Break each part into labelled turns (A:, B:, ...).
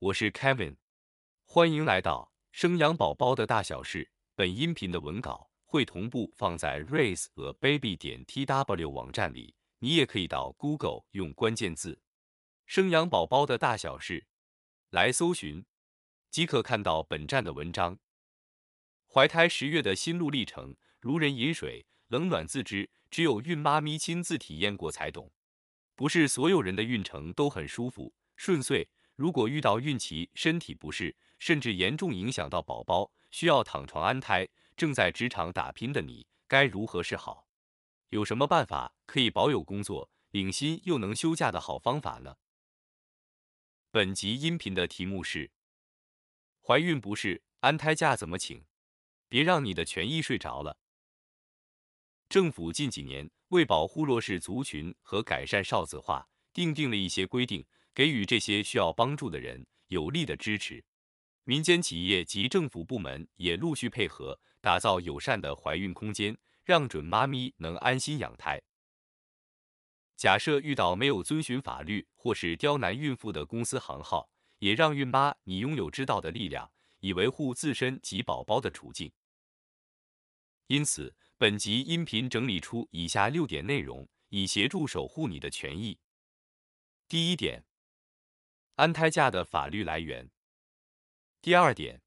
A: 我是 Kevin，欢迎来到生养宝宝的大小事。本音频的文稿会同步放在 raiseababy 点 tw 网站里，你也可以到 Google 用关键字“生养宝宝的大小事”来搜寻，即可看到本站的文章。怀胎十月的心路历程，如人饮水，冷暖自知，只有孕妈咪亲自体验过才懂。不是所有人的孕程都很舒服顺遂。如果遇到孕期身体不适，甚至严重影响到宝宝，需要躺床安胎，正在职场打拼的你，该如何是好？有什么办法可以保有工作、领薪又能休假的好方法呢？本集音频的题目是：怀孕不适，安胎假怎么请？别让你的权益睡着了。政府近几年为保护弱势族群和改善少子化，订定了一些规定。给予这些需要帮助的人有力的支持，民间企业及政府部门也陆续配合，打造友善的怀孕空间，让准妈咪能安心养胎。假设遇到没有遵循法律或是刁难孕妇的公司行号，也让孕妈你拥有知道的力量，以维护自身及宝宝的处境。因此，本集音频整理出以下六点内容，以协助守护你的权益。第一点。安胎假的法律来源。第二点，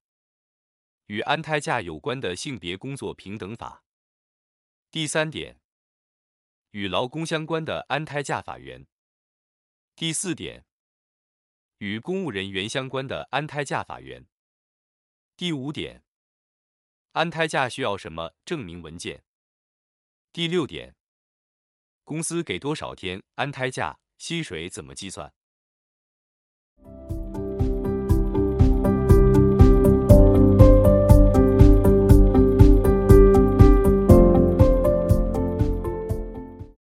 A: 与安胎假有关的性别工作平等法。第三点，与劳工相关的安胎假法源。第四点，与公务人员相关的安胎假法源。第五点，安胎假需要什么证明文件？第六点，公司给多少天安胎假？薪水怎么计算？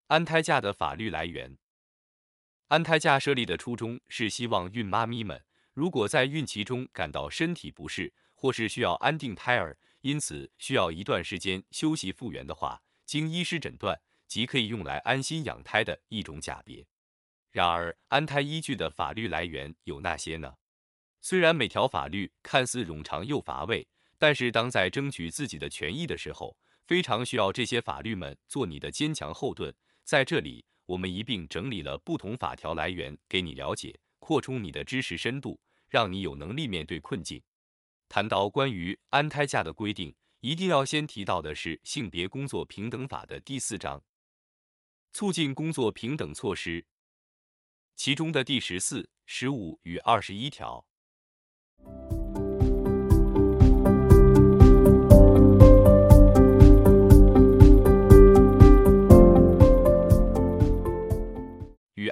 A: 安胎假的法律来源。安胎假设立的初衷是希望孕妈咪们，如果在孕期中感到身体不适，或是需要安定胎儿，因此需要一段时间休息复原的话，经医师诊断，即可以用来安心养胎的一种假别。然而，安胎依据的法律来源有那些呢？虽然每条法律看似冗长又乏味，但是当在争取自己的权益的时候，非常需要这些法律们做你的坚强后盾。在这里，我们一并整理了不同法条来源，给你了解，扩充你的知识深度，让你有能力面对困境。谈到关于安胎假的规定，一定要先提到的是《性别工作平等法》的第四章，促进工作平等措施，其中的第十四、十五与二十一条。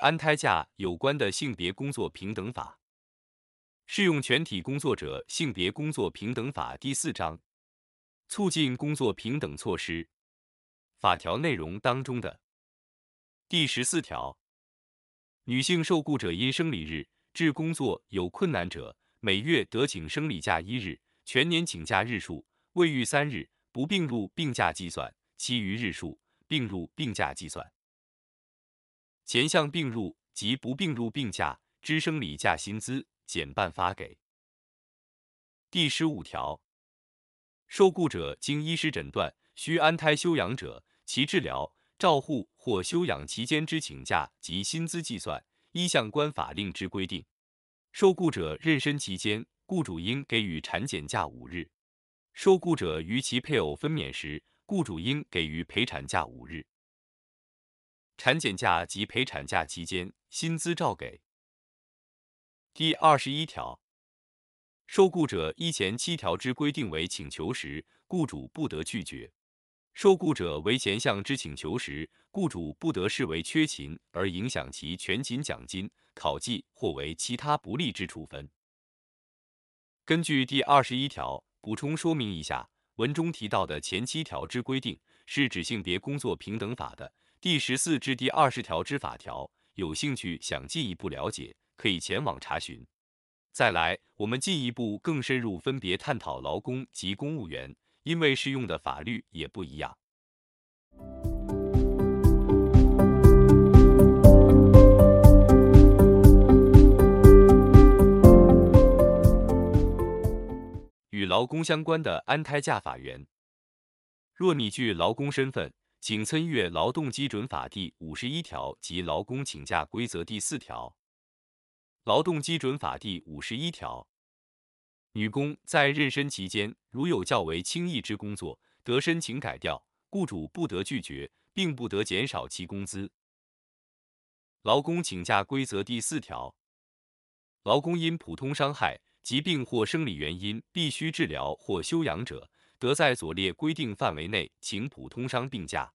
A: 安胎假有关的性别工作平等法，适用全体工作者性别工作平等法第四章，促进工作平等措施。法条内容当中的。第十四条，女性受雇者因生理日致工作有困难者，每月得请生理假一日，全年请假日数未逾三日，不并入病假计算，其余日数并入病假计算。前项并入及不并入病假支生理假薪资减半发给。第十五条，受雇者经医师诊断需安胎休养者，其治疗、照护或休养期间之请假及薪资计算，依相关法令之规定。受雇者妊娠期间，雇主应给予产检假五日；受雇者与其配偶分娩时，雇主应给予陪产假五日。产检假及陪产假期间，薪资照给。第二十一条，受雇者依前七条之规定为请求时，雇主不得拒绝；受雇者为前项之请求时，雇主不得视为缺勤而影响其全勤奖金、考绩或为其他不利之处分。根据第二十一条，补充说明一下，文中提到的前七条之规定，是指性别工作平等法的。第十四至第二十条之法条，有兴趣想进一步了解，可以前往查询。再来，我们进一步更深入分别探讨劳工及公务员，因为适用的法律也不一样。与劳工相关的安胎假法源。若你具劳工身份，请参阅《劳动基准法》第五十一条及《劳工请假规则》第四条。《劳动基准法》第五十一条，女工在妊娠期间，如有较为轻易之工作，得申请改调，雇主不得拒绝，并不得减少其工资。《劳工请假规则》第四条，劳工因普通伤害、疾病或生理原因必须治疗或休养者。得在左列规定范围内请普通伤病假：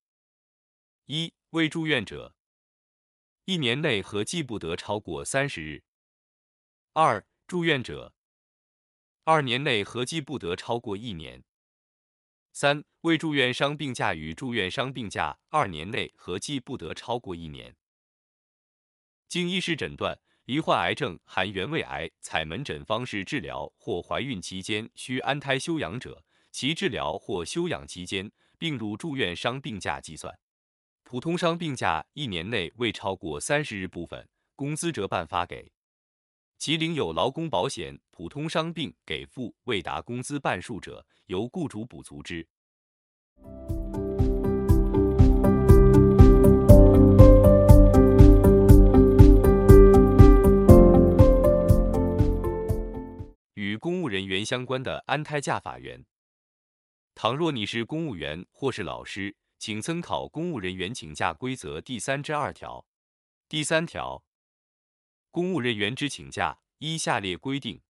A: 一、未住院者，一年内合计不得超过三十日；二、住院者，二年内合计不得超过一年；三、未住院伤病假与住院伤病假，二年内合计不得超过一年。经医师诊断罹患癌症含原位癌采门诊方式治疗或怀孕期间需安胎休养者。其治疗或休养期间，并入住院伤病假计算。普通伤病假一年内未超过三十日部分，工资折半发给。其领有劳工保险，普通伤病给付未达工资半数者，由雇主补足之。与公务人员相关的安胎假法源。倘若你是公务员或是老师，请参考《公务人员请假规则》第三至二条。第三条，公务人员之请假依下列规定：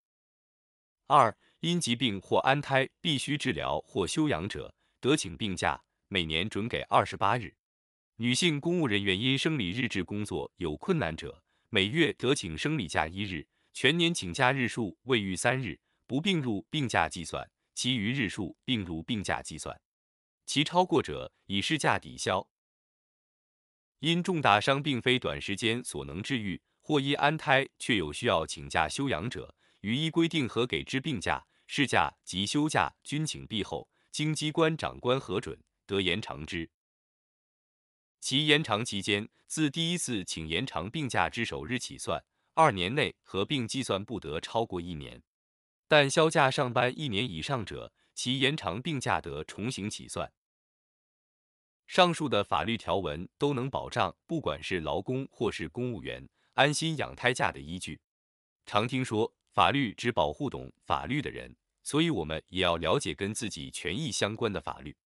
A: 二、因疾病或安胎必须治疗或休养者，得请病假，每年准给二十八日；女性公务人员因生理日志工作有困难者，每月得请生理假一日，全年请假日数未逾三日，不并入病假计算。其余日数并入病假计算，其超过者以事假抵消。因重大伤并非短时间所能治愈，或因安胎确有需要请假休养者，予依规定和给之病假、事假及休假均请毕后，经机关长官核准，得延长之。其延长期间，自第一次请延长病假之首日起算，二年内合并计算不得超过一年。但销假上班一年以上者，其延长病假得重新起算。上述的法律条文都能保障不管是劳工或是公务员安心养胎假的依据。常听说法律只保护懂法律的人，所以我们也要了解跟自己权益相关的法律。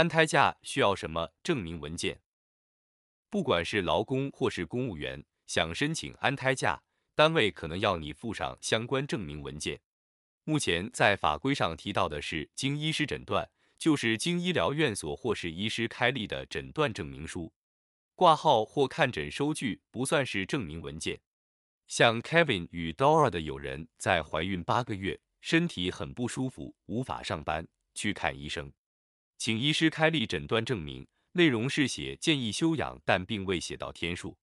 A: 安胎假需要什么证明文件？不管是劳工或是公务员，想申请安胎假，单位可能要你附上相关证明文件。目前在法规上提到的是经医师诊断，就是经医疗院所或是医师开立的诊断证明书。挂号或看诊收据不算是证明文件。像 Kevin 与 Dora 的友人在怀孕八个月，身体很不舒服，无法上班，去看医生。请医师开立诊断证明，内容是写建议休养，但并未写到天数。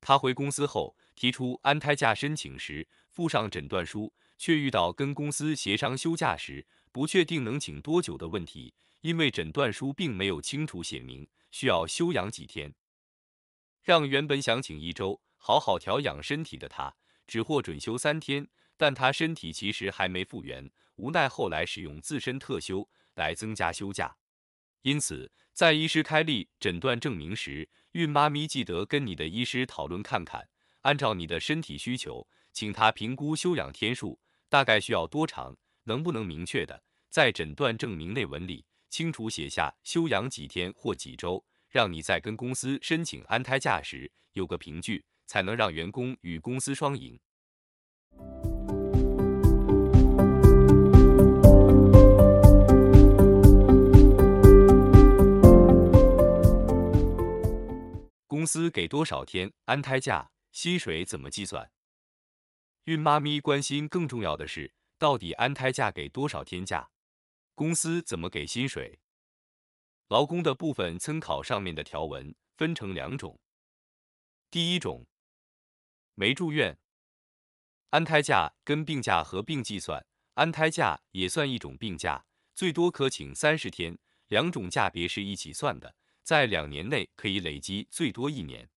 A: 他回公司后提出安胎假申请时，附上诊断书，却遇到跟公司协商休假时不确定能请多久的问题，因为诊断书并没有清楚写明需要休养几天，让原本想请一周好好调养身体的他，只获准休三天，但他身体其实还没复原，无奈后来使用自身特休来增加休假。因此，在医师开立诊断证明时，孕妈咪记得跟你的医师讨论看看，按照你的身体需求，请他评估休养天数大概需要多长，能不能明确的在诊断证明内文里清楚写下休养几天或几周，让你在跟公司申请安胎假时有个凭据，才能让员工与公司双赢。公司给多少天安胎假？薪水怎么计算？孕妈咪关心更重要的是，到底安胎假给多少天假？公司怎么给薪水？劳工的部分参考上面的条文，分成两种。第一种，没住院，安胎假跟病假合并计算，安胎假也算一种病假，最多可请三十天，两种假别是一起算的。在两年内可以累积最多一年。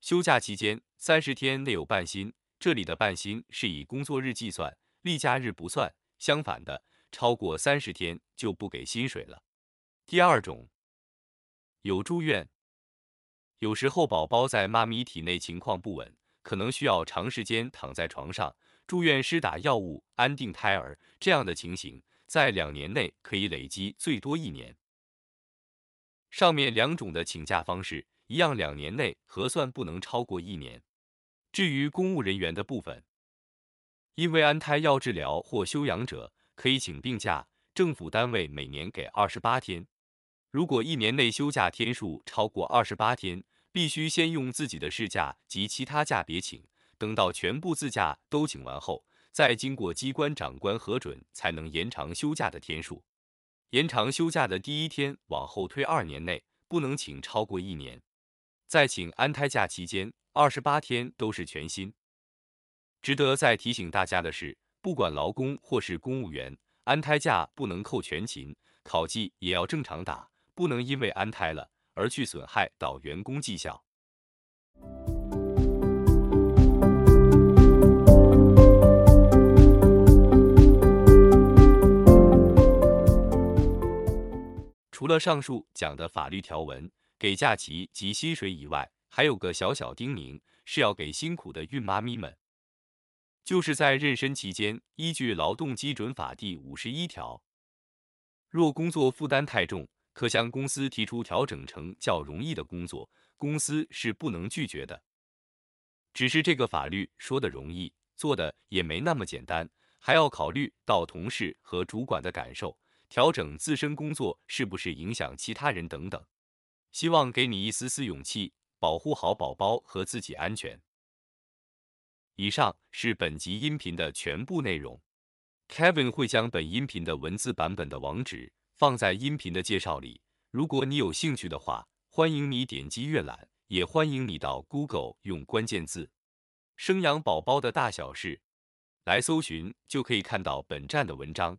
A: 休假期间三十天内有半薪，这里的半薪是以工作日计算，例假日不算。相反的，超过三十天就不给薪水了。第二种，有住院，有时候宝宝在妈咪体内情况不稳，可能需要长时间躺在床上，住院施打药物安定胎儿，这样的情形在两年内可以累积最多一年。上面两种的请假方式一样，两年内核算不能超过一年。至于公务人员的部分，因为安胎药治疗或休养者，可以请病假，政府单位每年给二十八天。如果一年内休假天数超过二十八天，必须先用自己的事假及其他假别请，等到全部自假都请完后，再经过机关长官核准，才能延长休假的天数。延长休假的第一天往后推二年内不能请超过一年，在请安胎假期间，二十八天都是全薪。值得再提醒大家的是，不管劳工或是公务员，安胎假不能扣全勤，考绩也要正常打，不能因为安胎了而去损害到员工绩效。除了上述讲的法律条文给假期及薪水以外，还有个小小叮咛，是要给辛苦的孕妈咪们，就是在妊娠期间，依据劳动基准法第五十一条，若工作负担太重，可向公司提出调整成较容易的工作，公司是不能拒绝的。只是这个法律说的容易，做的也没那么简单，还要考虑到同事和主管的感受。调整自身工作是不是影响其他人等等，希望给你一丝丝勇气，保护好宝宝和自己安全。以上是本集音频的全部内容，Kevin 会将本音频的文字版本的网址放在音频的介绍里。如果你有兴趣的话，欢迎你点击阅览，也欢迎你到 Google 用关键字“生养宝宝的大小事”来搜寻，就可以看到本站的文章。